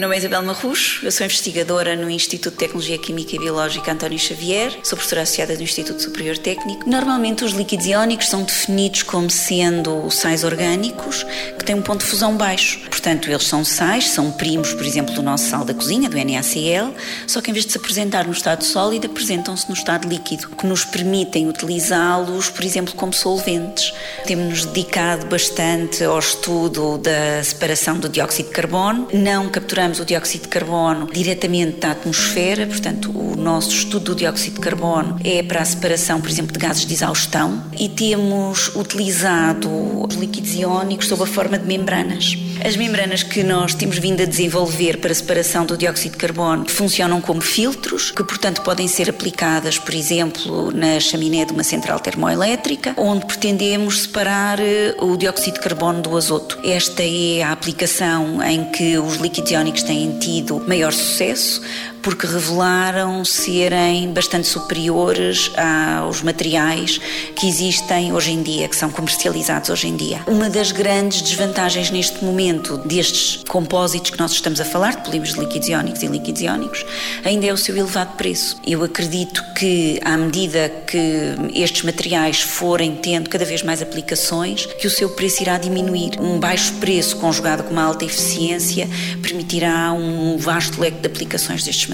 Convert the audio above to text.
nome é Isabel Marrucho, eu sou investigadora no Instituto de Tecnologia Química e Biológica António Xavier, sou professora associada do Instituto Superior Técnico. Normalmente os líquidos iónicos são definidos como sendo sais orgânicos que têm um ponto de fusão baixo. Portanto, eles são sais, são primos, por exemplo, do nosso sal da cozinha, do NaCl, só que em vez de se apresentar no estado sólido, apresentam-se no estado líquido, que nos permitem utilizá-los, por exemplo, como solventes. Temos-nos dedicado bastante ao estudo da separação do dióxido de carbono. Não capturamos o dióxido de carbono diretamente da atmosfera, portanto, o nosso estudo do dióxido de carbono é para a separação, por exemplo, de gases de exaustão e temos utilizado os líquidos iónicos sob a forma de membranas. As membranas que nós temos vindo a desenvolver para a separação do dióxido de carbono funcionam como filtros, que portanto podem ser aplicadas, por exemplo, na chaminé de uma central termoelétrica, onde pretendemos separar eh, o dióxido de carbono do azoto. Esta é a aplicação em que os líquidos iónicos têm tido maior sucesso, porque revelaram serem bastante superiores aos materiais que existem hoje em dia, que são comercializados hoje em dia. Uma das grandes desvantagens neste momento destes compósitos que nós estamos a falar, de polímeros líquidos iónicos e líquidos iónicos, ainda é o seu elevado preço. Eu acredito que, à medida que estes materiais forem tendo cada vez mais aplicações, que o seu preço irá diminuir. Um baixo preço conjugado com uma alta eficiência permitirá um vasto leque de aplicações destes materiais